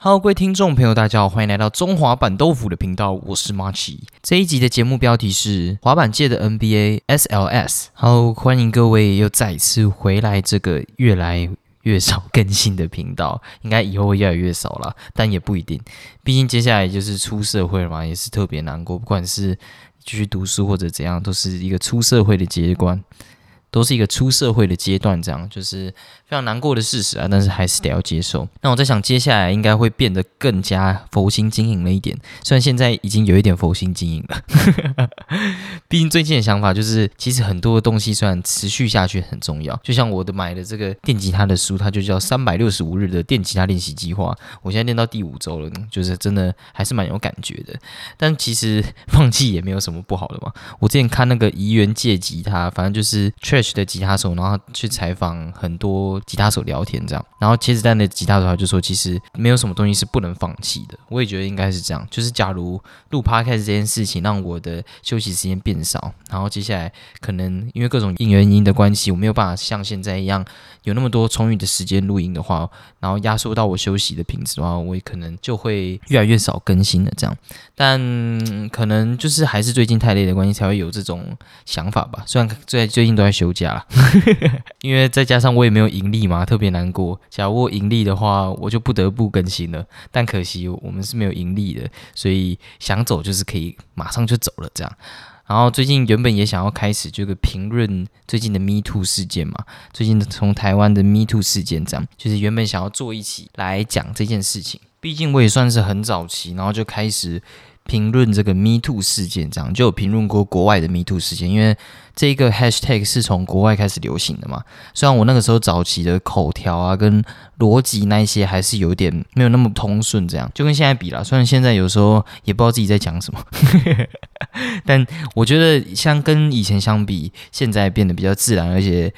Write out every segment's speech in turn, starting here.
Hello，各位听众朋友，大家好，欢迎来到中华板豆腐的频道，我是马奇。这一集的节目标题是滑板界的 NBA SLS。Hello，，欢迎各位又再次回来这个越来越少更新的频道，应该以后会越来越少了，但也不一定，毕竟接下来就是出社会了嘛，也是特别难过，不管是继续读书或者怎样，都是一个出社会的阶段。都是一个出社会的阶段，这样就是非常难过的事实啊，但是还是得要接受。那我在想，接下来应该会变得更加佛心经营了一点，虽然现在已经有一点佛心经营了。毕竟最近的想法就是，其实很多的东西虽然持续下去很重要，就像我的买的这个电吉他的书，它就叫《三百六十五日的电吉他练习计划》，我现在练到第五周了，就是真的还是蛮有感觉的。但其实放弃也没有什么不好的嘛。我之前看那个怡园借吉他，反正就是。的吉他手，然后去采访很多吉他手聊天，这样，然后茄子蛋的吉他手他就说，其实没有什么东西是不能放弃的。我也觉得应该是这样，就是假如录 podcast 这件事情让我的休息时间变少，然后接下来可能因为各种因原因的关系，我没有办法像现在一样有那么多充裕的时间录音的话，然后压缩到我休息的品质的话，我也可能就会越来越少更新了。这样，但可能就是还是最近太累的关系，才会有这种想法吧。虽然最最近都在。休假，因为再加上我也没有盈利嘛，特别难过。假如我盈利的话，我就不得不更新了。但可惜我们是没有盈利的，所以想走就是可以马上就走了这样。然后最近原本也想要开始这个评论最近的 Me Too 事件嘛，最近从台湾的 Me Too 事件这样，就是原本想要做一起来讲这件事情。毕竟我也算是很早期，然后就开始。评论这个 Me Too 事件，这样就有评论过国外的 Me Too 事件，因为这一个 Hashtag 是从国外开始流行的嘛。虽然我那个时候早期的口条啊跟逻辑那一些还是有点没有那么通顺，这样就跟现在比了。虽然现在有时候也不知道自己在讲什么，但我觉得像跟以前相比，现在变得比较自然，而且。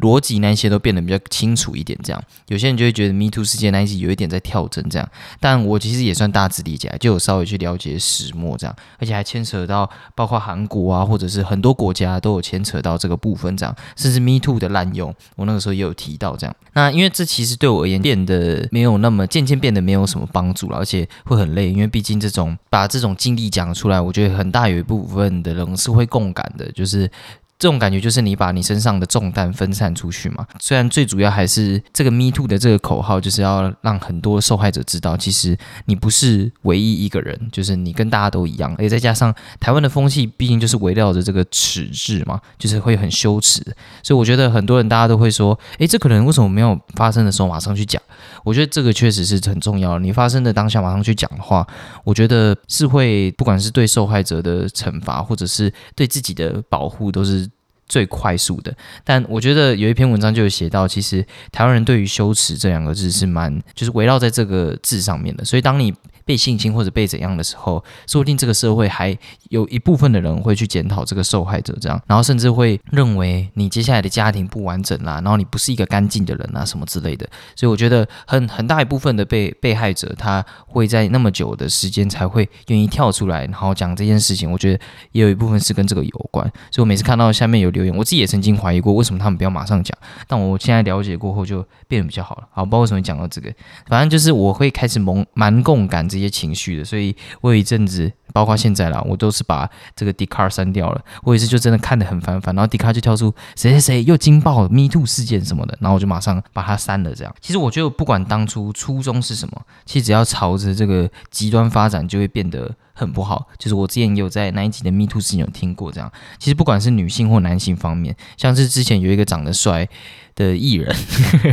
逻辑那些都变得比较清楚一点，这样有些人就会觉得 Me Too 事件那一集有一点在跳针，这样，但我其实也算大致理解，就有稍微去了解始末这样，而且还牵扯到包括韩国啊，或者是很多国家都有牵扯到这个部分这样，甚至 Me Too 的滥用，我那个时候也有提到这样。那因为这其实对我而言变得没有那么渐渐变得没有什么帮助了，而且会很累，因为毕竟这种把这种经历讲出来，我觉得很大有一部分的人是会共感的，就是。这种感觉就是你把你身上的重担分散出去嘛。虽然最主要还是这个 “me too” 的这个口号，就是要让很多受害者知道，其实你不是唯一一个人，就是你跟大家都一样。而且再加上台湾的风气，毕竟就是围绕着这个耻字嘛，就是会很羞耻。所以我觉得很多人大家都会说：“诶，这可能为什么没有发生的时候马上去讲？”我觉得这个确实是很重要。你发生的当下马上去讲的话，我觉得是会不管是对受害者的惩罚，或者是对自己的保护，都是。最快速的，但我觉得有一篇文章就有写到，其实台湾人对于羞耻这两个字是蛮，就是围绕在这个字上面的。所以当你被性侵或者被怎样的时候，说不定这个社会还有一部分的人会去检讨这个受害者，这样，然后甚至会认为你接下来的家庭不完整啦，然后你不是一个干净的人啊，什么之类的。所以我觉得很很大一部分的被被害者，他会在那么久的时间才会愿意跳出来，然后讲这件事情。我觉得也有一部分是跟这个有关。所以我每次看到下面有留言，我自己也曾经怀疑过，为什么他们不要马上讲？但我现在了解过后，就变得比较好了。好，不知道为什么讲到这个，反正就是我会开始蒙蛮共感。这些情绪的，所以我有一阵子，包括现在啦，我都是把这个 d 卡 c a r 删掉了。我也是就真的看得很烦烦，然后 d 卡 c a r 就跳出谁谁谁又惊爆了 Me Too 事件什么的，然后我就马上把它删了。这样，其实我觉得不管当初初衷是什么，其实只要朝着这个极端发展，就会变得很不好。就是我之前有在那一集的 Me Too 事件有听过这样。其实不管是女性或男性方面，像是之前有一个长得帅。的艺人，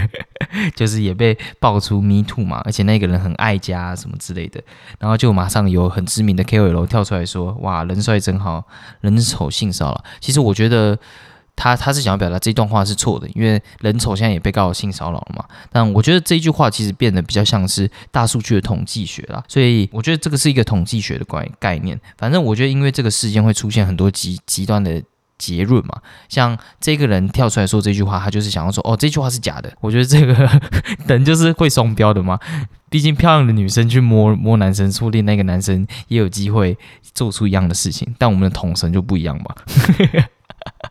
就是也被爆出 Me Too 嘛，而且那个人很爱家什么之类的，然后就马上有很知名的 ko 楼跳出来说：“哇，人帅真好，人丑性骚扰。”其实我觉得他他是想要表达这段话是错的，因为人丑现在也被告性骚扰了嘛。但我觉得这句话其实变得比较像是大数据的统计学啦，所以我觉得这个是一个统计学的概概念。反正我觉得因为这个事件会出现很多极极端的。结论嘛，像这个人跳出来说这句话，他就是想要说，哦，这句话是假的。我觉得这个 人就是会双标的嘛。毕竟漂亮的女生去摸摸男生，说不定那个男生也有机会做出一样的事情。但我们的统神就不一样嘛。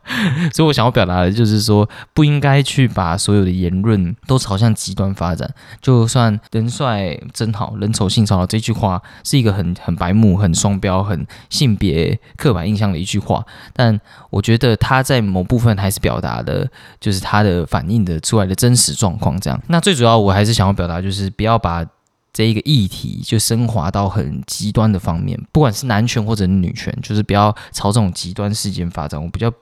所以我想要表达的就是说，不应该去把所有的言论都朝向极端发展。就算“人帅真好，人丑性骚扰”这句话是一个很很白目、很双标、很性别刻板印象的一句话，但我觉得他在某部分还是表达的，就是他的反映的出来的真实状况。这样，那最主要我还是想要表达，就是不要把。这一个议题就升华到很极端的方面，不管是男权或者女权，就是不要朝这种极端事件发展。我比较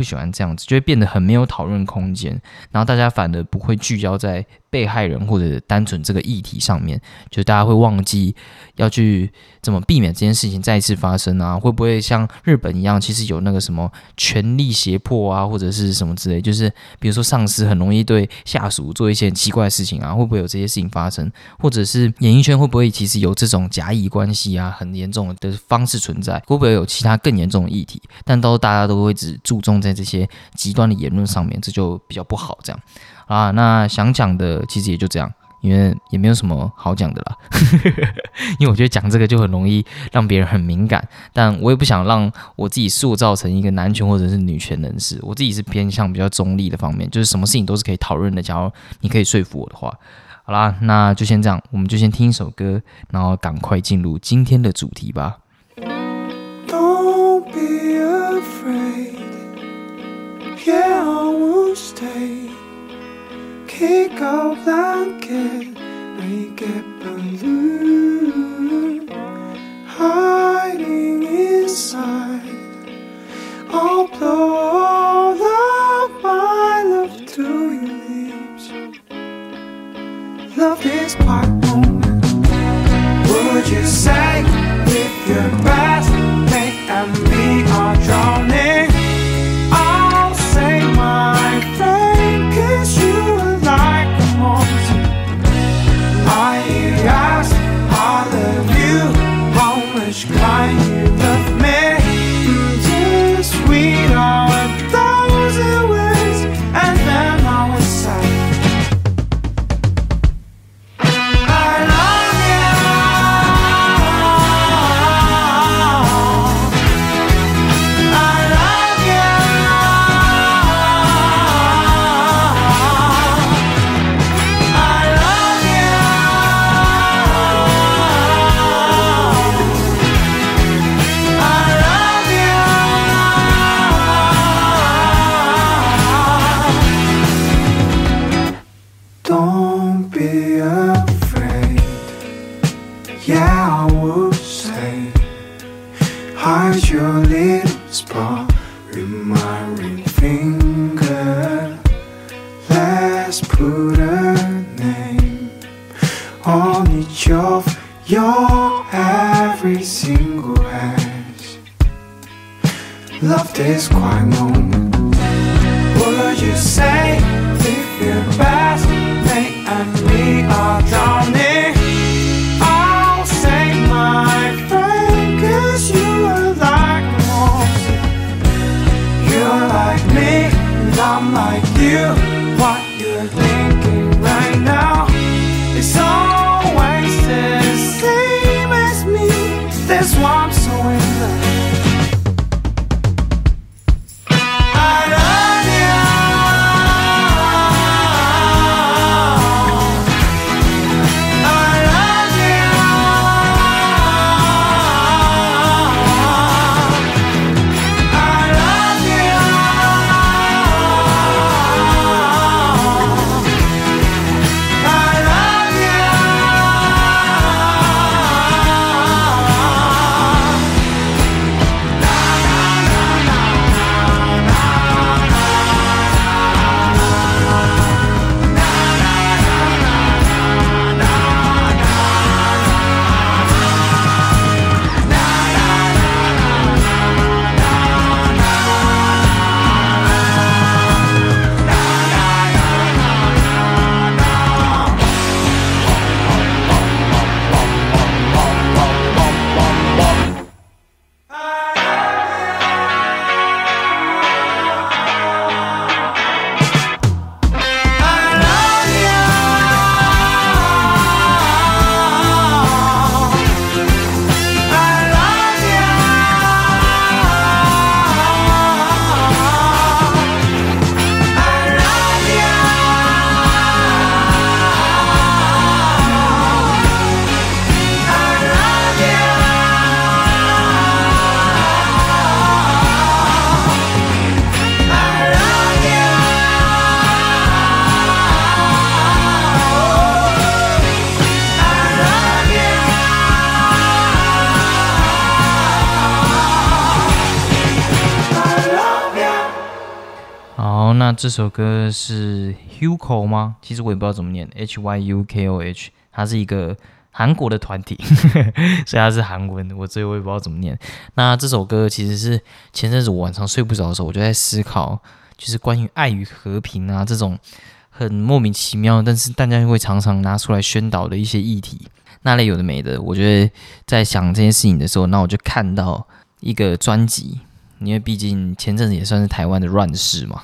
不喜欢这样子，就会变得很没有讨论空间，然后大家反而不会聚焦在。被害人或者单纯这个议题上面，就大家会忘记要去怎么避免这件事情再次发生啊？会不会像日本一样，其实有那个什么权力胁迫啊，或者是什么之类？就是比如说上司很容易对下属做一些很奇怪的事情啊，会不会有这些事情发生？或者是演艺圈会不会其实有这种甲乙关系啊，很严重的方式存在？会不会有其他更严重的议题？但都大家都会只注重在在这些极端的言论上面，这就比较不好这样。啊，那想讲的其实也就这样，因为也没有什么好讲的啦。因为我觉得讲这个就很容易让别人很敏感，但我也不想让我自己塑造成一个男权或者是女权人士。我自己是偏向比较中立的方面，就是什么事情都是可以讨论的。假如你可以说服我的话，好啦，那就先这样，我们就先听一首歌，然后赶快进入今天的主题吧。Kick our blanket, make it balloon, hiding inside. I'll blow all of my love to your lips. Love is quite moment. Would you say with your best mate and me are drowning? I'm like you, what you're thinking right now is all. 这首歌是 Hugo 吗？其实我也不知道怎么念，H Y U K O H，它是一个韩国的团体，所以它是韩文，我这我也不知道怎么念。那这首歌其实是前阵子我晚上睡不着的时候，我就在思考，就是关于爱与和平啊这种很莫名其妙，但是大家会常常拿出来宣导的一些议题，那类有的没的。我觉得在想这件事情的时候，那我就看到一个专辑。因为毕竟前阵子也算是台湾的乱世嘛，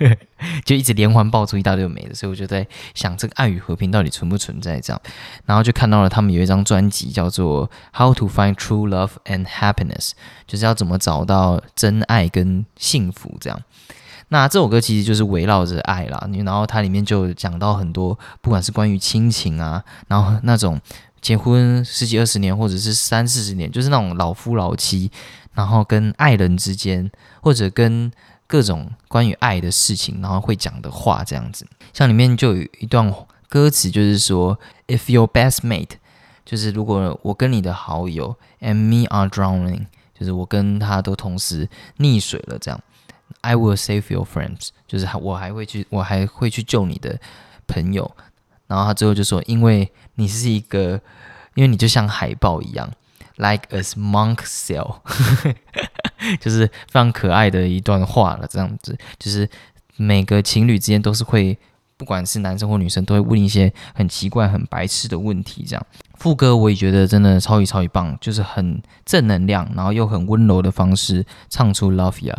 就一直连环爆出一大堆美的，所以我就在想这个爱与和平到底存不存在这样，然后就看到了他们有一张专辑叫做《How to Find True Love and Happiness》，就是要怎么找到真爱跟幸福这样。那这首歌其实就是围绕着爱啦，然后它里面就讲到很多，不管是关于亲情啊，然后那种结婚十几二十年或者是三四十年，就是那种老夫老妻。然后跟爱人之间，或者跟各种关于爱的事情，然后会讲的话，这样子，像里面就有一段歌词，就是说，If your best mate，就是如果我跟你的好友，and me are drowning，就是我跟他都同时溺水了，这样，I will save your friends，就是我还会去，我还会去救你的朋友。然后他最后就说，因为你是一个，因为你就像海豹一样。Like a monk cell，就是非常可爱的一段话了。这样子，就是每个情侣之间都是会，不管是男生或女生，都会问一些很奇怪、很白痴的问题。这样，副歌我也觉得真的超级超级棒，就是很正能量，然后又很温柔的方式唱出 Love Ya，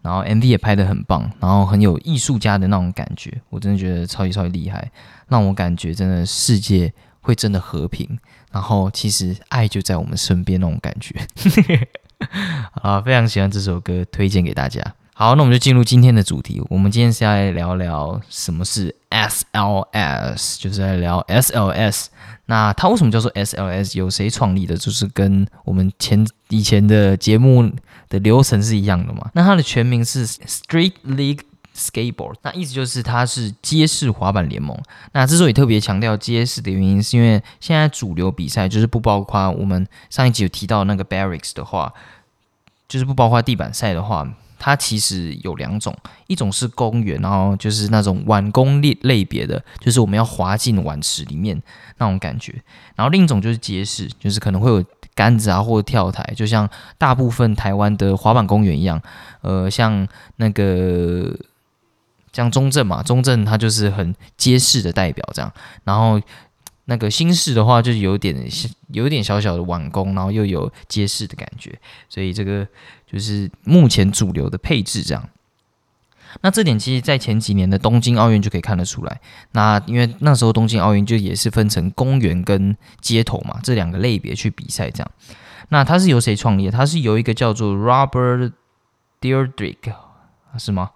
然后 MV 也拍得很棒，然后很有艺术家的那种感觉，我真的觉得超级超级厉害，让我感觉真的世界会真的和平。然后其实爱就在我们身边那种感觉，啊，非常喜欢这首歌，推荐给大家。好，那我们就进入今天的主题。我们今天是要来聊聊什么是 SLS，就是在聊 SLS。那它为什么叫做 SLS？由谁创立的？就是跟我们前以前的节目的流程是一样的嘛？那它的全名是 Street League。Skateboard，那意思就是它是街式滑板联盟。那之所以特别强调街式的原因，是因为现在主流比赛就是不包括我们上一集有提到那个 Barracks 的话，就是不包括地板赛的话，它其实有两种，一种是公园，然后就是那种碗公类类别的，就是我们要滑进碗池里面那种感觉。然后另一种就是街式，就是可能会有杆子啊或者跳台，就像大部分台湾的滑板公园一样，呃，像那个。像中正嘛，中正它就是很街市的代表这样，然后那个新市的话，就有点有点小小的晚工，然后又有街市的感觉，所以这个就是目前主流的配置这样。那这点其实，在前几年的东京奥运就可以看得出来。那因为那时候东京奥运就也是分成公园跟街头嘛这两个类别去比赛这样。那它是由谁创立？它是由一个叫做 Robert Deirdrick 是吗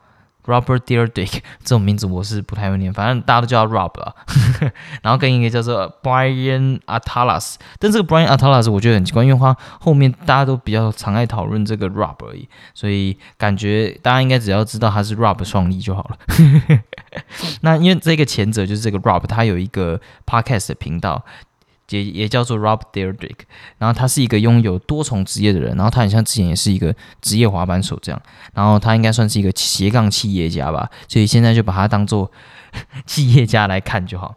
？Robert Deerdick 这种名字我是不太会念，反正大家都叫他 Rob 啊。然后跟一个叫做 Brian Atalas，但这个 Brian Atalas 我觉得很奇怪，因为他后面大家都比较常爱讨论这个 Rob 而已，所以感觉大家应该只要知道他是 Rob 创立就好了。那因为这个前者就是这个 Rob，他有一个 Podcast 的频道。也也叫做 Rob Deerdrick，然后他是一个拥有多重职业的人，然后他很像之前也是一个职业滑板手这样，然后他应该算是一个斜杠企业家吧，所以现在就把他当做 企业家来看就好。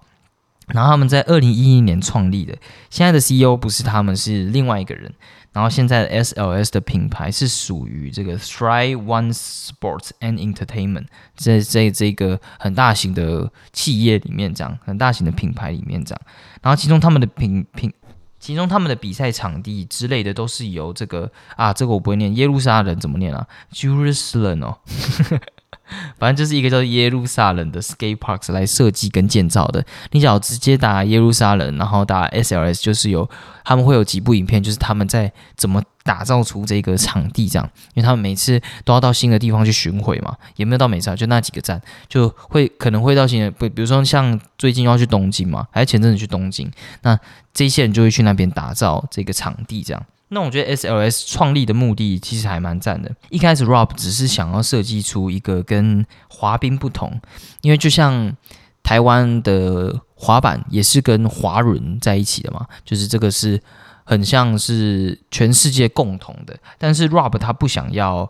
然后他们在二零一一年创立的，现在的 CEO 不是他们，是另外一个人。然后现在的 SLS 的品牌是属于这个 Three One Sports and Entertainment，在在这个很大型的企业里面这样，很大型的品牌里面这样。然后其中他们的品品，其中他们的比赛场地之类的都是由这个啊，这个我不会念，耶路撒冷怎么念啊？Jerusalem 哦。反正就是一个叫耶路撒冷的 skate parks 来设计跟建造的。你只要直接打耶路撒冷，然后打 SLS，就是有他们会有几部影片，就是他们在怎么打造出这个场地这样。因为他们每次都要到新的地方去巡回嘛，也没有到每次，就那几个站，就会可能会到新的，不，比如说像最近要去东京嘛，还是前阵子去东京，那这些人就会去那边打造这个场地这样。那我觉得 SLS 创立的目的其实还蛮赞的。一开始 Rob 只是想要设计出一个跟滑冰不同，因为就像台湾的滑板也是跟滑轮在一起的嘛，就是这个是很像是全世界共同的。但是 Rob 他不想要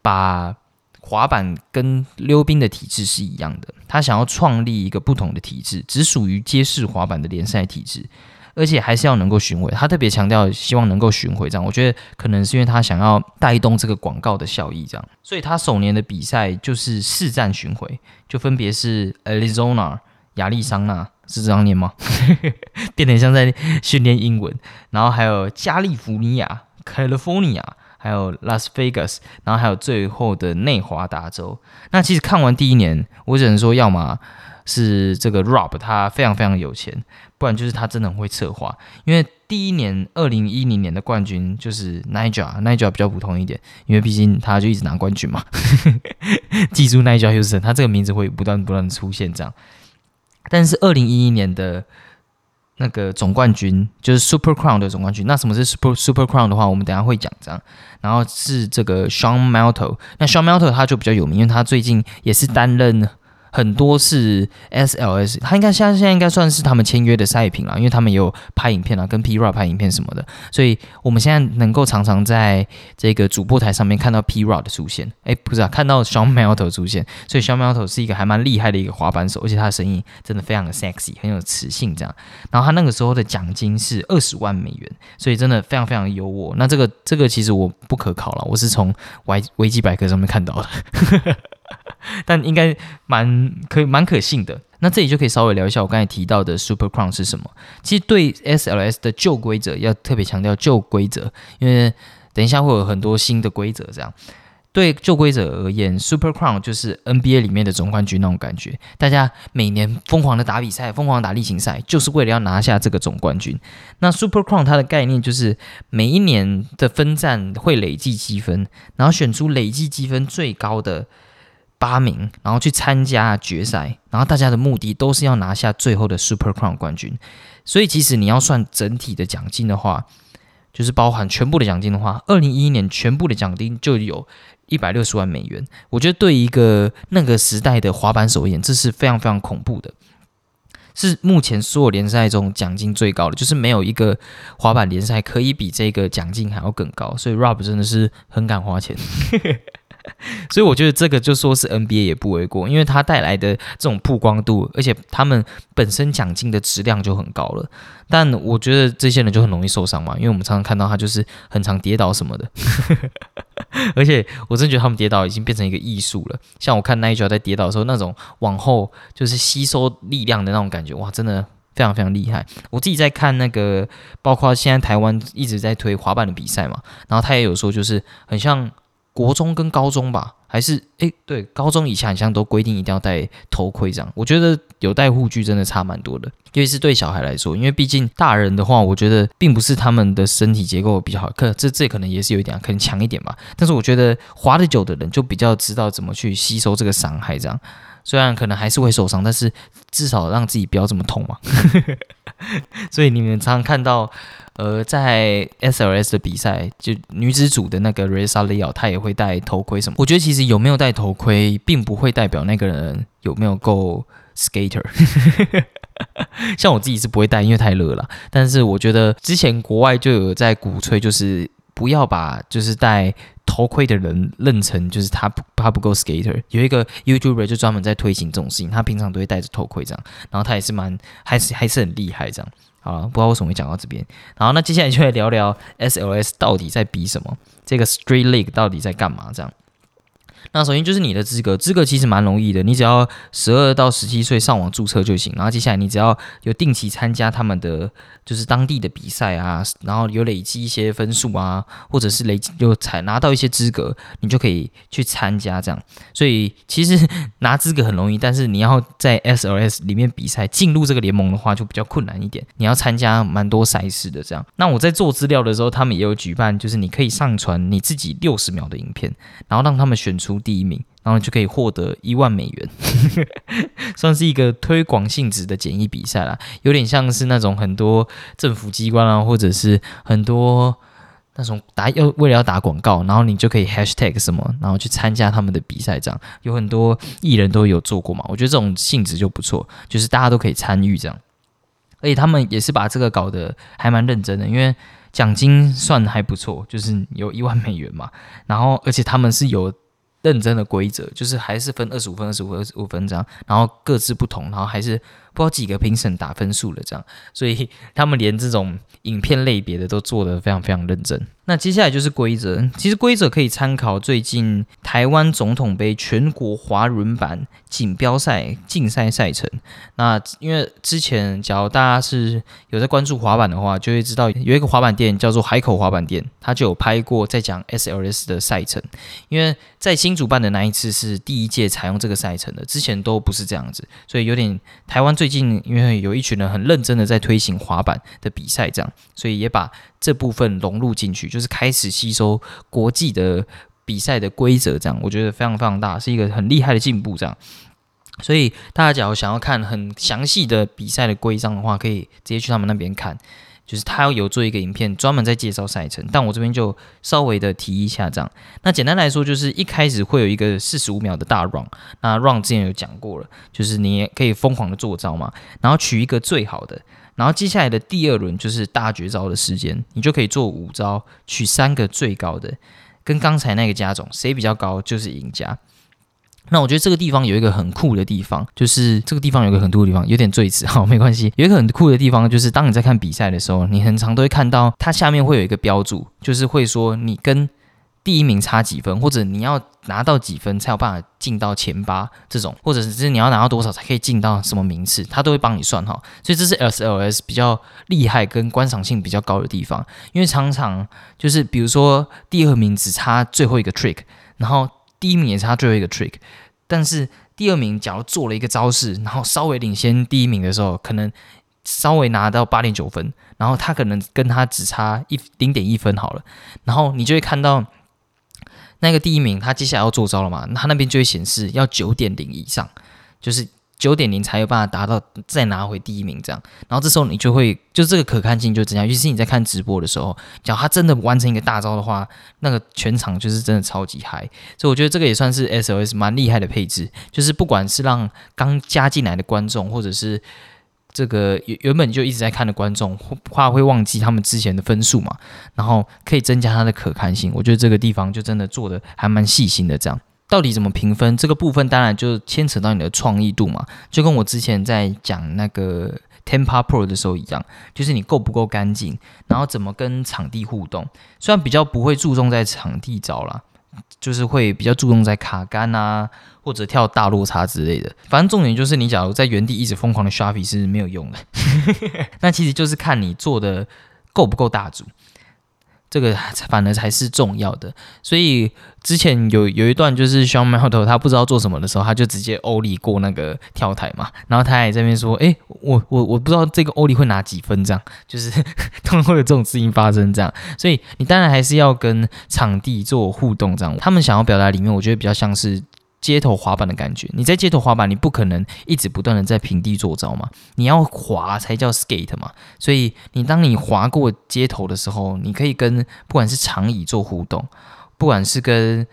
把滑板跟溜冰的体制是一样的，他想要创立一个不同的体制，只属于街式滑板的联赛体制，而且还是要能够巡回。他特别强调希望能够巡回，这样我觉得可能是因为他想要带动这个广告的效益，这样，所以他首年的比赛就是四站巡回，就分别是 Arizona、亚利桑那是这样念吗？变得像在训练英文，然后还有加利福尼亚 California。还有 Las Vegas，，然后还有最后的内华达州。那其实看完第一年，我只能说，要么是这个 Rob 他非常非常有钱，不然就是他真的很会策划。因为第一年二零一零年的冠军就是 Nigel，Nigel 比较普通一点，因为毕竟他就一直拿冠军嘛。记住 Nigel Houston，他这个名字会不断不断出现这样。但是二零一一年的。那个总冠军就是 Super Crown 的总冠军。那什么是 Super Super Crown 的话，我们等下会讲这样。然后是这个 Sean Malto，那 Sean Malto 他就比较有名，因为他最近也是担任。很多是 SLS，他应该现现在应该算是他们签约的赛品了，因为他们也有拍影片啊，跟 P Rod 拍影片什么的，所以我们现在能够常常在这个主播台上面看到 P Rod 的出现，哎，不是啊，看到 Sean Melto 出现，所以 Sean Melto 是一个还蛮厉害的一个滑板手，而且他的声音真的非常的 sexy，很有磁性这样。然后他那个时候的奖金是二十万美元，所以真的非常非常优渥。那这个这个其实我不可考了，我是从维维基百科上面看到的。但应该蛮可以蛮可信的。那这里就可以稍微聊一下我刚才提到的 Super Crown 是什么。其实对 SLS 的旧规则要特别强调旧规则，因为等一下会有很多新的规则。这样对旧规则而言，Super Crown 就是 NBA 里面的总冠军那种感觉。大家每年疯狂的打比赛，疯狂打例行赛，就是为了要拿下这个总冠军。那 Super Crown 它的概念就是每一年的分站会累计积分，然后选出累计积分最高的。八名，然后去参加决赛，然后大家的目的都是要拿下最后的 Super Crown 冠军。所以，其实你要算整体的奖金的话，就是包含全部的奖金的话，二零一一年全部的奖金就有一百六十万美元。我觉得对一个那个时代的滑板手而言，这是非常非常恐怖的，是目前所有联赛中奖金最高的，就是没有一个滑板联赛可以比这个奖金还要更高。所以，Rob 真的是很敢花钱。所以我觉得这个就说是 NBA 也不为过，因为它带来的这种曝光度，而且他们本身奖金的质量就很高了。但我觉得这些人就很容易受伤嘛，因为我们常常看到他就是很常跌倒什么的。而且我真觉得他们跌倒已经变成一个艺术了。像我看 Nigel 在跌倒的时候，那种往后就是吸收力量的那种感觉，哇，真的非常非常厉害。我自己在看那个，包括现在台湾一直在推滑板的比赛嘛，然后他也有说，就是很像。国中跟高中吧，还是诶，对，高中以前好像都规定一定要戴头盔这样。我觉得有戴护具真的差蛮多的，尤其是对小孩来说，因为毕竟大人的话，我觉得并不是他们的身体结构比较好，可这这可能也是有一点，可能强一点吧。但是我觉得滑得久的人就比较知道怎么去吸收这个伤害，这样虽然可能还是会受伤，但是至少让自己不要这么痛嘛。所以你们常常看到。呃，在 SLS 的比赛，就女子组的那个 Reza Leo，她也会戴头盔什么。我觉得其实有没有戴头盔，并不会代表那个人有没有够 skater。像我自己是不会戴，因为太热了。但是我觉得之前国外就有在鼓吹，就是不要把就是戴头盔的人认成就是他他不够 skater。有一个 YouTuber 就专门在推行这种事情，他平常都会戴着头盔这样，然后他也是蛮还是还是很厉害这样。好了，不知道为什么会讲到这边。然后，那接下来就来聊聊 SLS 到底在比什么，这个 Street League 到底在干嘛？这样。那首先就是你的资格，资格其实蛮容易的，你只要十二到十七岁上网注册就行。然后接下来你只要有定期参加他们的就是当地的比赛啊，然后有累积一些分数啊，或者是累积有才拿到一些资格，你就可以去参加这样。所以其实 拿资格很容易，但是你要在 SLS 里面比赛进入这个联盟的话就比较困难一点。你要参加蛮多赛事的这样。那我在做资料的时候，他们也有举办，就是你可以上传你自己六十秒的影片，然后让他们选出。第一名，然后就可以获得一万美元，算是一个推广性质的简易比赛啦，有点像是那种很多政府机关啊，或者是很多那种打要为了要打广告，然后你就可以 hashtag 什么，然后去参加他们的比赛，这样有很多艺人都有做过嘛，我觉得这种性质就不错，就是大家都可以参与这样，而且他们也是把这个搞得还蛮认真的，因为奖金算还不错，就是有一万美元嘛，然后而且他们是有。认真的规则，就是还是分二十五分、二十五分、二十五分这样，然后各自不同，然后还是不知道几个评审打分数了这样，所以他们连这种影片类别的都做得非常非常认真。那接下来就是规则，其实规则可以参考最近台湾总统杯全国滑轮板锦标赛竞赛赛程。那因为之前，假如大家是有在关注滑板的话，就会知道有一个滑板店叫做海口滑板店，他就有拍过在讲 SLS 的赛程。因为在新主办的那一次是第一届采用这个赛程的，之前都不是这样子，所以有点台湾最近因为有一群人很认真的在推行滑板的比赛，这样，所以也把这部分融入进去，就是开始吸收国际的比赛的规则，这样，我觉得非常非常大，是一个很厉害的进步，这样。所以大家假如想要看很详细的比赛的规章的话，可以直接去他们那边看。就是他要有做一个影片，专门在介绍赛程，但我这边就稍微的提一下这样。那简单来说，就是一开始会有一个四十五秒的大 run，那 run 之前有讲过了，就是你也可以疯狂的做招嘛，然后取一个最好的，然后接下来的第二轮就是大绝招的时间，你就可以做五招，取三个最高的，跟刚才那个加总，谁比较高就是赢家。那我觉得这个地方有一个很酷的地方，就是这个地方有个很酷的地方，有点赘词，哈，没关系。有一个很酷的地方，就是当你在看比赛的时候，你很常都会看到它下面会有一个标注，就是会说你跟第一名差几分，或者你要拿到几分才有办法进到前八这种，或者是你要拿到多少才可以进到什么名次，它都会帮你算哈。所以这是 SLS 比较厉害跟观赏性比较高的地方，因为常常就是比如说第二名只差最后一个 trick，然后。第一名也差最后一个 trick，但是第二名假如做了一个招式，然后稍微领先第一名的时候，可能稍微拿到八点九分，然后他可能跟他只差一零点一分好了，然后你就会看到那个第一名他接下来要做招了嘛，他那边就会显示要九点零以上，就是。九点零才有办法达到再拿回第一名这样，然后这时候你就会就这个可看性就增加。尤其是你在看直播的时候，假如他真的完成一个大招的话，那个全场就是真的超级嗨。所以我觉得这个也算是 SOS 蛮厉害的配置，就是不管是让刚加进来的观众，或者是这个原原本就一直在看的观众，怕会忘记他们之前的分数嘛，然后可以增加它的可看性。我觉得这个地方就真的做的还蛮细心的这样。到底怎么评分？这个部分当然就牵扯到你的创意度嘛，就跟我之前在讲那个 Tempa Pro 的时候一样，就是你够不够干净，然后怎么跟场地互动。虽然比较不会注重在场地招啦，就是会比较注重在卡杆啊，或者跳大落差之类的。反正重点就是你假如在原地一直疯狂的刷皮是没有用的，那其实就是看你做的够不够大组。这个反而才是重要的，所以之前有有一段就是 Sean m e l t o 他不知道做什么的时候，他就直接欧里过那个跳台嘛，然后他还在那边说：“哎，我我我不知道这个欧里会拿几分，这样。就是通常会有这种事情发生，这样，所以你当然还是要跟场地做互动，这样。他们想要表达里面，我觉得比较像是。”街头滑板的感觉，你在街头滑板，你不可能一直不断的在平地做招嘛，你要滑才叫 skate 嘛。所以你当你滑过街头的时候，你可以跟不管是长椅做互动，不管是跟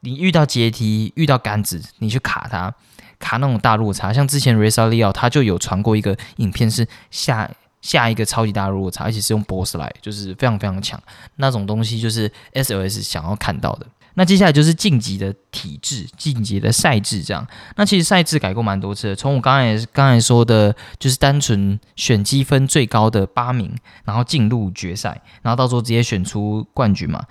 你遇到阶梯、遇到杆子，你去卡它，卡那种大落差。像之前 Reza Leo 他就有传过一个影片，是下下一个超级大落差，而且是用 boss 来，就是非常非常强那种东西，就是 SOS 想要看到的。那接下来就是晋级的体制、晋级的赛制，这样。那其实赛制改过蛮多次的，从我刚才刚才说的，就是单纯选积分最高的八名，然后进入决赛，然后到时候直接选出冠军嘛。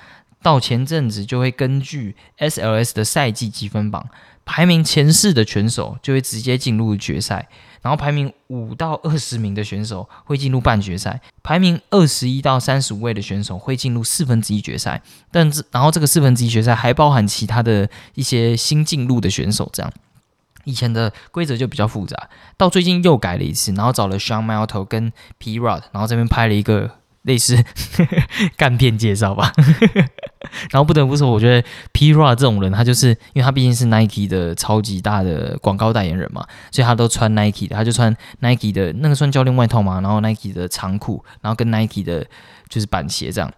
到前阵子就会根据 SLS 的赛季积分榜，排名前四的选手就会直接进入决赛。然后排名五到二十名的选手会进入半决赛，排名二十一到三十五位的选手会进入四分之一决赛。但这然后这个四分之一决赛还包含其他的一些新进入的选手。这样以前的规则就比较复杂，到最近又改了一次，然后找了 Sean Malto 跟 P Rod，然后这边拍了一个。类似 干片介绍吧，然后不得不说，我觉得 P.R.A 这种人，他就是因为他毕竟是 Nike 的超级大的广告代言人嘛，所以他都穿 Nike 的，他就穿 Nike 的那个算教练外套嘛，然后 Nike 的长裤，然后跟 Nike 的就是板鞋这样。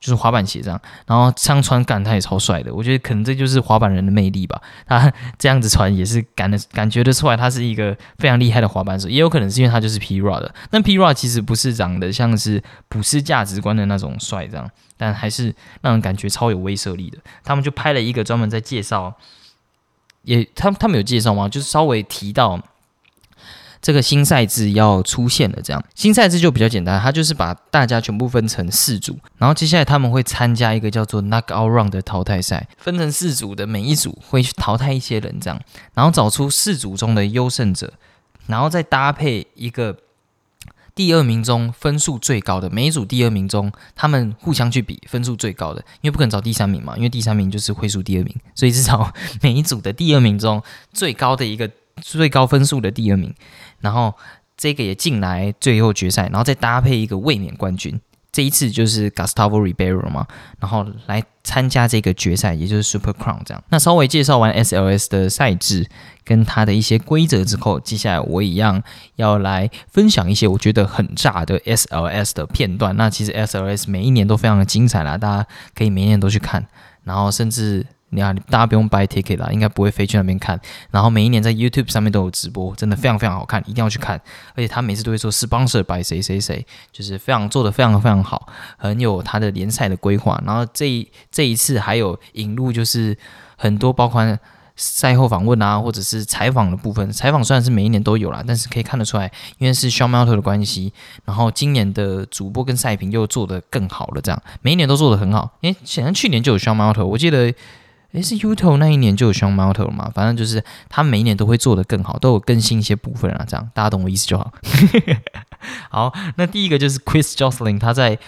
就是滑板鞋这样，然后这样穿感他也超帅的，我觉得可能这就是滑板人的魅力吧。他 这样子穿也是感的感觉得出来，他是一个非常厉害的滑板手，也有可能是因为他就是 P R 的。那 P R 其实不是长得像是普世价值观的那种帅这样，但还是让人感觉超有威慑力的。他们就拍了一个专门在介绍，也他他们有介绍吗？就是稍微提到。这个新赛制要出现了，这样新赛制就比较简单，它就是把大家全部分成四组，然后接下来他们会参加一个叫做 Knockout Round 的淘汰赛，分成四组的每一组会淘汰一些人，这样，然后找出四组中的优胜者，然后再搭配一个第二名中分数最高的每一组第二名中，他们互相去比分数最高的，因为不可能找第三名嘛，因为第三名就是会输第二名，所以至少每一组的第二名中最高的一个。最高分数的第二名，然后这个也进来最后决赛，然后再搭配一个卫冕冠军，这一次就是 Gustavo Ribeiro 嘛，然后来参加这个决赛，也就是 Super Crown 这样。那稍微介绍完 SLS 的赛制跟它的一些规则之后，接下来我一样要来分享一些我觉得很炸的 SLS 的片段。那其实 SLS 每一年都非常的精彩啦，大家可以每年都去看，然后甚至。你看，大家不用 buy ticket 啦，应该不会飞去那边看。然后每一年在 YouTube 上面都有直播，真的非常非常好看，一定要去看。而且他每次都会说 sponsor by 谁谁谁，就是非常做的非常非常好，很有他的联赛的规划。然后这这一次还有引入，就是很多包括。赛后访问啊，或者是采访的部分，采访虽然是每一年都有啦，但是可以看得出来，因为是 Sean m a l t o 的关系，然后今年的主播跟赛评又做得更好了，这样每一年都做得很好。诶，显然去年就有 Sean m a l t o 我记得。诶，是 YouTube 那一年就有 Sean m a l t o 嘛？反正就是他每一年都会做得更好，都有更新一些部分啊，这样大家懂我意思就好。好，那第一个就是 Chris Jocelyn，他在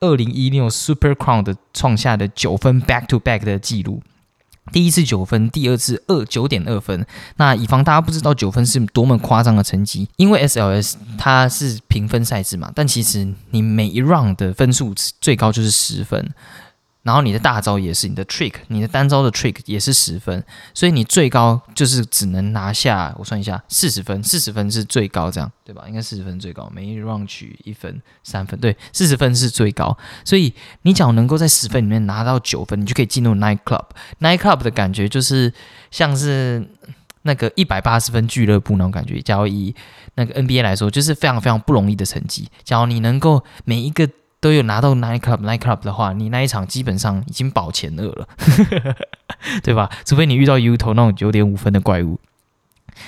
二零一六 Super Crown 的创下的九分 Back to Back 的记录。第一次九分，第二次二九点二分。那以防大家不知道九分是多么夸张的成绩，因为 SLS 它是评分赛制嘛，但其实你每一 round 的分数最高就是十分。然后你的大招也是你的 trick，你的单招的 trick 也是十分，所以你最高就是只能拿下，我算一下，四十分，四十分是最高，这样对吧？应该四十分最高，每一 round 取一分，三分，对，四十分是最高。所以你只要能够在十分里面拿到九分，你就可以进入 night club。night club 的感觉就是像是那个一百八十分俱乐部那种感觉。假如以那个 NBA 来说，就是非常非常不容易的成绩。假如你能够每一个都有拿到 night club night club 的话，你那一场基本上已经保前二了，对吧？除非你遇到 U 头那种九点五分的怪物，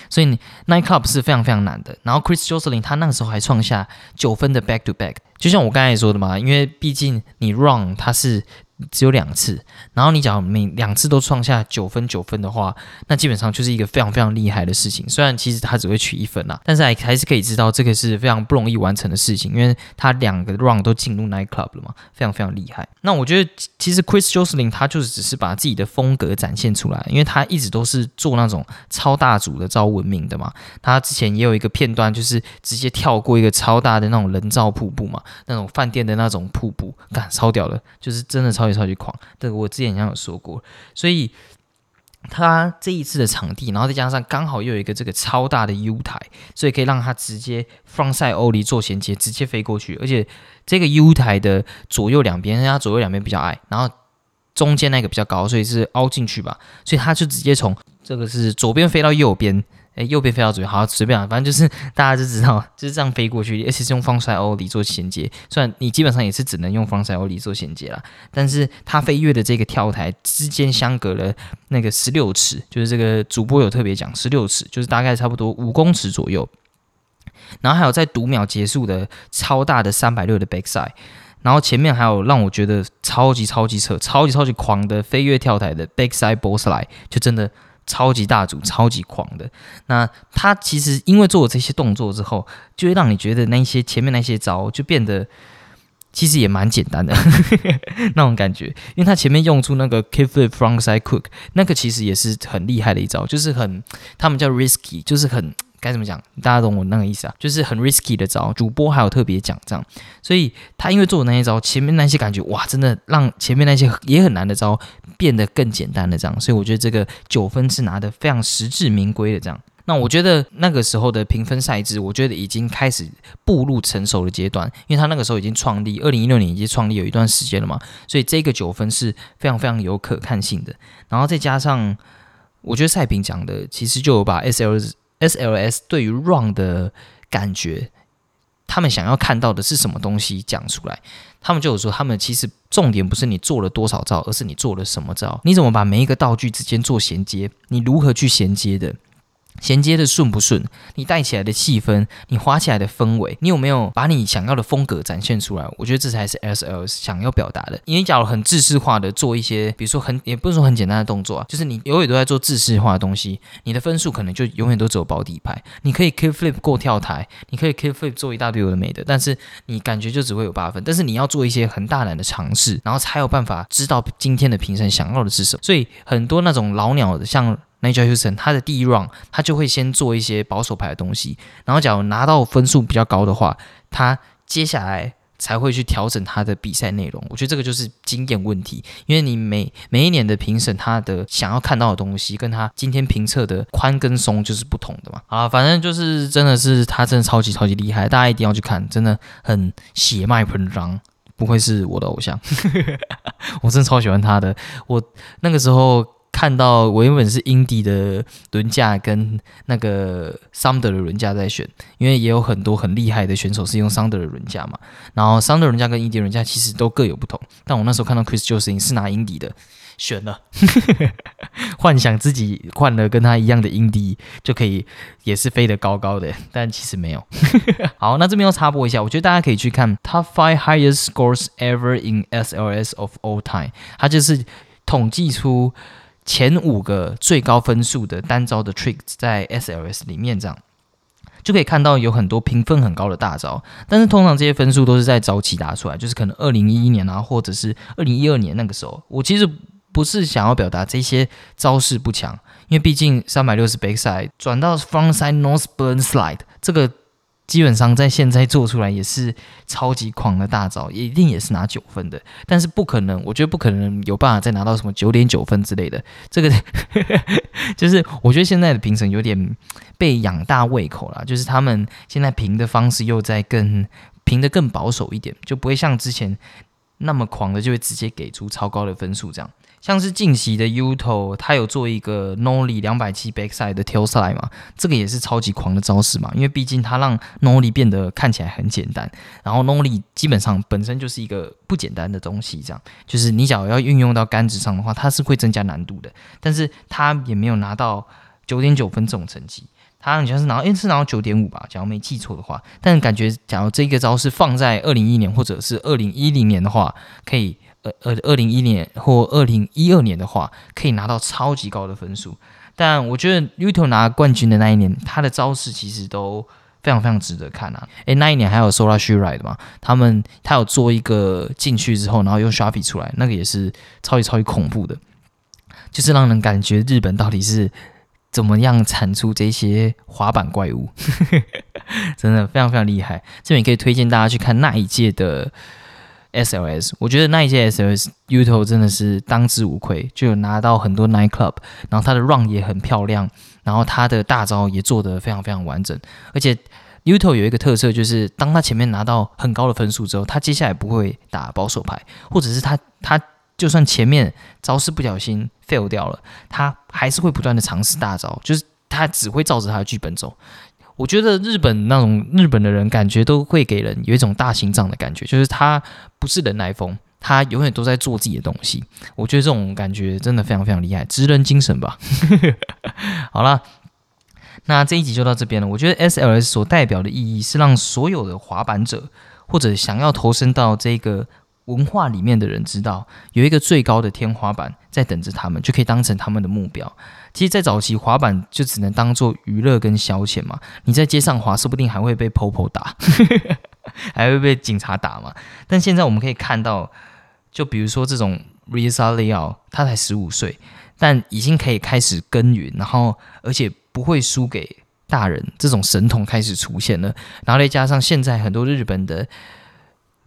所以 night club 是非常非常难的。然后 Chris j o s e l y n 他那个时候还创下九分的 back to back，就像我刚才说的嘛，因为毕竟你 run 他是。只有两次，然后你讲每两次都创下九分九分的话，那基本上就是一个非常非常厉害的事情。虽然其实他只会取一分啦，但是还还是可以知道这个是非常不容易完成的事情，因为他两个 round 都进入 night club 了嘛，非常非常厉害。那我觉得其实 Chris Jocelyn 他就是只是把自己的风格展现出来，因为他一直都是做那种超大组的招闻名的嘛。他之前也有一个片段，就是直接跳过一个超大的那种人造瀑布嘛，那种饭店的那种瀑布，干超屌的，就是真的。超超级狂，这个我之前好像有说过，所以他这一次的场地，然后再加上刚好又有一个这个超大的 U 台，所以可以让他直接 from 赛欧里做衔接，直接飞过去。而且这个 U 台的左右两边，它左右两边比较矮，然后中间那个比较高，所以是凹进去吧，所以他就直接从这个是左边飞到右边。哎，右边飞到左边，好随便啊，反正就是大家就知道，就是这样飞过去，而且是用方塞欧里做衔接。虽然你基本上也是只能用方塞欧里做衔接啦，但是它飞跃的这个跳台之间相隔了那个十六尺，就是这个主播有特别讲，十六尺就是大概差不多五公尺左右。然后还有在读秒结束的超大的三百六的 backside，然后前面还有让我觉得超级超级扯、超级超级狂的飞跃跳台的 backside b o s s line，就真的。超级大组，超级狂的。那他其实因为做了这些动作之后，就会让你觉得那些前面那些招就变得其实也蛮简单的 那种感觉。因为他前面用出那个 kickflip frontside cook，那个其实也是很厉害的一招，就是很他们叫 risky，就是很。该怎么讲？大家懂我那个意思啊，就是很 risky 的招。主播还有特别讲这样，所以他因为做的那些招，前面那些感觉哇，真的让前面那些也很难的招变得更简单的这样。所以我觉得这个九分是拿的非常实至名归的这样。那我觉得那个时候的评分赛制，我觉得已经开始步入成熟的阶段，因为他那个时候已经创立，二零一六年已经创立有一段时间了嘛，所以这个九分是非常非常有可看性的。然后再加上，我觉得赛评讲的其实就有把 S L S L S 对于 Run 的感觉，他们想要看到的是什么东西讲出来。他们就有说，他们其实重点不是你做了多少招，而是你做了什么招，你怎么把每一个道具之间做衔接，你如何去衔接的。衔接的顺不顺？你带起来的气氛，你滑起来的氛围，你有没有把你想要的风格展现出来？我觉得这才是 S L S 想要表达的。因为假如很制式化的做一些，比如说很也不是说很简单的动作啊，就是你永远都在做制式化的东西，你的分数可能就永远都只有保底牌。你可以 K flip 过跳台，你可以 K flip 做一大堆有的没的，但是你感觉就只会有八分。但是你要做一些很大胆的尝试，然后才有办法知道今天的评审想要的是什么。所以很多那种老鸟的，像。Nigel Houston，他的第一 round，他就会先做一些保守牌的东西，然后假如拿到分数比较高的话，他接下来才会去调整他的比赛内容。我觉得这个就是经验问题，因为你每每一年的评审，他的想要看到的东西，跟他今天评测的宽跟松就是不同的嘛。啊，反正就是真的是他真的超级超级厉害，大家一定要去看，真的很血脉喷张，不愧是我的偶像，我真的超喜欢他的。我那个时候。看到我原本是 i n d 的轮架跟那个 Sunder 的轮架在选，因为也有很多很厉害的选手是用 Sunder 的轮架嘛。然后 Sunder 轮架跟 i n d 轮架其实都各有不同，但我那时候看到 Chris Jones 是拿 i n d 的，选了，幻想自己换了跟他一样的 i n d 就可以也是飞得高高的，但其实没有。好，那这边要插播一下，我觉得大家可以去看 Top Five Highest Scores Ever in SLS of All Time，它就是统计出。前五个最高分数的单招的 tricks 在 SLS 里面，这样就可以看到有很多评分很高的大招，但是通常这些分数都是在早期打出来，就是可能二零一一年啊，或者是二零一二年那个时候。我其实不是想要表达这些招式不强，因为毕竟三百六十 backside 转到 frontside northburn slide 这个。基本上在现在做出来也是超级狂的大招，一定也是拿九分的，但是不可能，我觉得不可能有办法再拿到什么九点九分之类的。这个 就是我觉得现在的评审有点被养大胃口了，就是他们现在评的方式又在更评的更保守一点，就不会像之前那么狂的，就会直接给出超高的分数这样。像是近期的 Uto，他有做一个 Nolly 两百七 backside 的 Tailside 嘛，这个也是超级狂的招式嘛，因为毕竟它让 Nolly 变得看起来很简单，然后 Nolly 基本上本身就是一个不简单的东西，这样就是你假如要运用到杆子上的话，它是会增加难度的，但是它也没有拿到九点九分这种成绩，它好像是拿到，哎是拿到九点五吧，假如没记错的话，但感觉假如这个招式放在二零一一年或者是二零一零年的话，可以。呃呃，二零一年或二零一二年的话，可以拿到超级高的分数。但我觉得 Uto 拿冠军的那一年，他的招式其实都非常非常值得看啊。诶，那一年还有 Sola Shuri 的嘛？他们他有做一个进去之后，然后用 Sharpie 出来，那个也是超级超级恐怖的，就是让人感觉日本到底是怎么样产出这些滑板怪物，真的非常非常厉害。这边可以推荐大家去看那一届的。SLS，我觉得那一届 SLS Uto 真的是当之无愧，就有拿到很多 Night Club，然后他的 Run 也很漂亮，然后他的大招也做得非常非常完整，而且 Uto 有一个特色，就是当他前面拿到很高的分数之后，他接下来不会打保守牌，或者是他他就算前面招式不小心 fail 掉了，他还是会不断的尝试大招，就是他只会照着他的剧本走。我觉得日本那种日本的人感觉都会给人有一种大心脏的感觉，就是他不是人来疯，他永远都在做自己的东西。我觉得这种感觉真的非常非常厉害，职人精神吧。好了，那这一集就到这边了。我觉得 SLS 所代表的意义是让所有的滑板者或者想要投身到这个。文化里面的人知道有一个最高的天花板在等着他们，就可以当成他们的目标。其实，在早期滑板就只能当做娱乐跟消遣嘛。你在街上滑，说不定还会被 POPO 打，还会被警察打嘛。但现在我们可以看到，就比如说这种 Risa Leo，他才十五岁，但已经可以开始耕耘，然后而且不会输给大人，这种神童开始出现了。然后再加上现在很多日本的。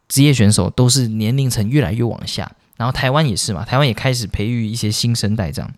职业选手都是年龄层越来越往下，然后台湾也是嘛，台湾也开始培育一些新生代这样。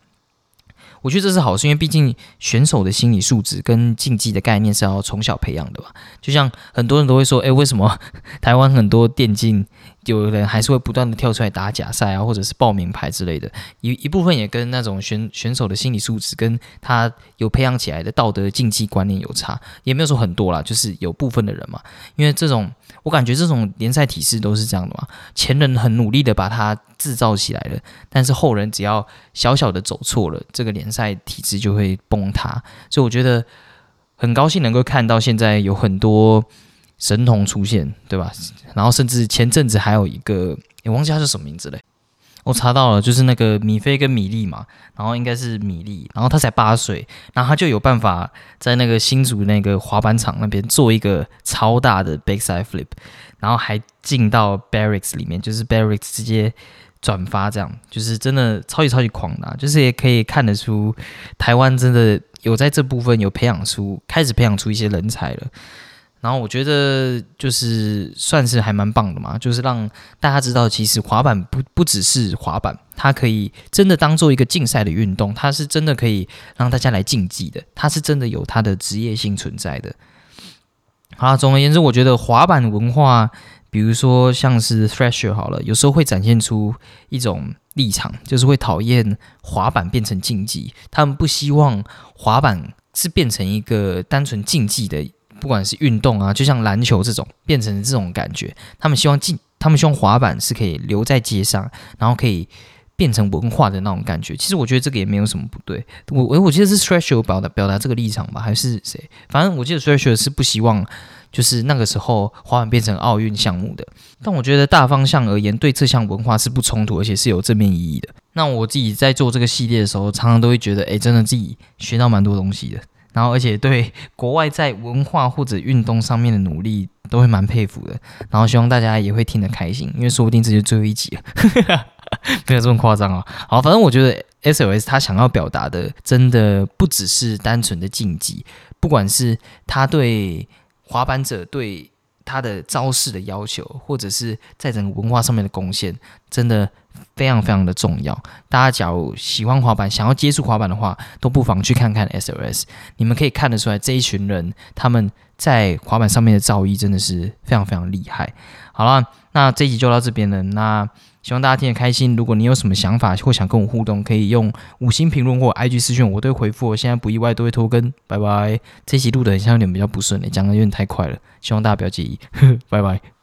我觉得这是好事，因为毕竟选手的心理素质跟竞技的概念是要从小培养的吧。就像很多人都会说，诶，为什么 台湾很多电竞有人还是会不断的跳出来打假赛啊，或者是报名牌之类的？一一部分也跟那种选选手的心理素质跟他有培养起来的道德竞技观念有差，也没有说很多啦，就是有部分的人嘛。因为这种，我感觉这种联赛体制都是这样的嘛，前人很努力的把它制造起来了，但是后人只要小小的走错了，这个联赛体制就会崩塌。所以我觉得很高兴能够看到现在有很多神童出现，对吧？然后甚至前阵子还有一个，也忘记他是什么名字嘞。我查到了，就是那个米菲跟米粒嘛，然后应该是米粒，然后他才八岁，然后他就有办法在那个新竹那个滑板场那边做一个超大的 backside flip，然后还进到 barracks 里面，就是 barracks 直接转发，这样就是真的超级超级狂的，就是也可以看得出台湾真的有在这部分有培养出，开始培养出一些人才了。然后我觉得就是算是还蛮棒的嘛，就是让大家知道，其实滑板不不只是滑板，它可以真的当做一个竞赛的运动，它是真的可以让大家来竞技的，它是真的有它的职业性存在的。好，总而言之，我觉得滑板文化，比如说像是 Thrasher 好了，有时候会展现出一种立场，就是会讨厌滑板变成竞技，他们不希望滑板是变成一个单纯竞技的。不管是运动啊，就像篮球这种，变成这种感觉，他们希望进，他们希望滑板是可以留在街上，然后可以变成文化的那种感觉。其实我觉得这个也没有什么不对。我我我记得是 Stretcher 表达表达这个立场吧，还是谁？反正我记得 Stretcher 是不希望就是那个时候滑板变成奥运项目的。但我觉得大方向而言，对这项文化是不冲突，而且是有正面意义的。那我自己在做这个系列的时候，常常都会觉得，哎，真的自己学到蛮多东西的。然后，而且对 国外在文化或者运动上面的努力，都会蛮佩服的。然后希望大家也会听得开心，因为说不定这就最后一集了，没有这么夸张啊。好，反正我觉得 SOS 他想要表达的，真的不只是单纯的竞技，不管是他对滑板者对。他的招式的要求，或者是在整个文化上面的贡献，真的非常非常的重要。大家假如喜欢滑板，想要接触滑板的话，都不妨去看看 SOS。你们可以看得出来，这一群人他们在滑板上面的造诣真的是非常非常厉害。好了，那这一集就到这边了。那希望大家听得开心。如果你有什么想法或想跟我互动，可以用五星评论或 IG 私讯，我都会回复。我现在不意外都会拖更，拜拜。这一集录的很像有点比较不顺，讲的有点太快了，希望大家不要介意，拜拜。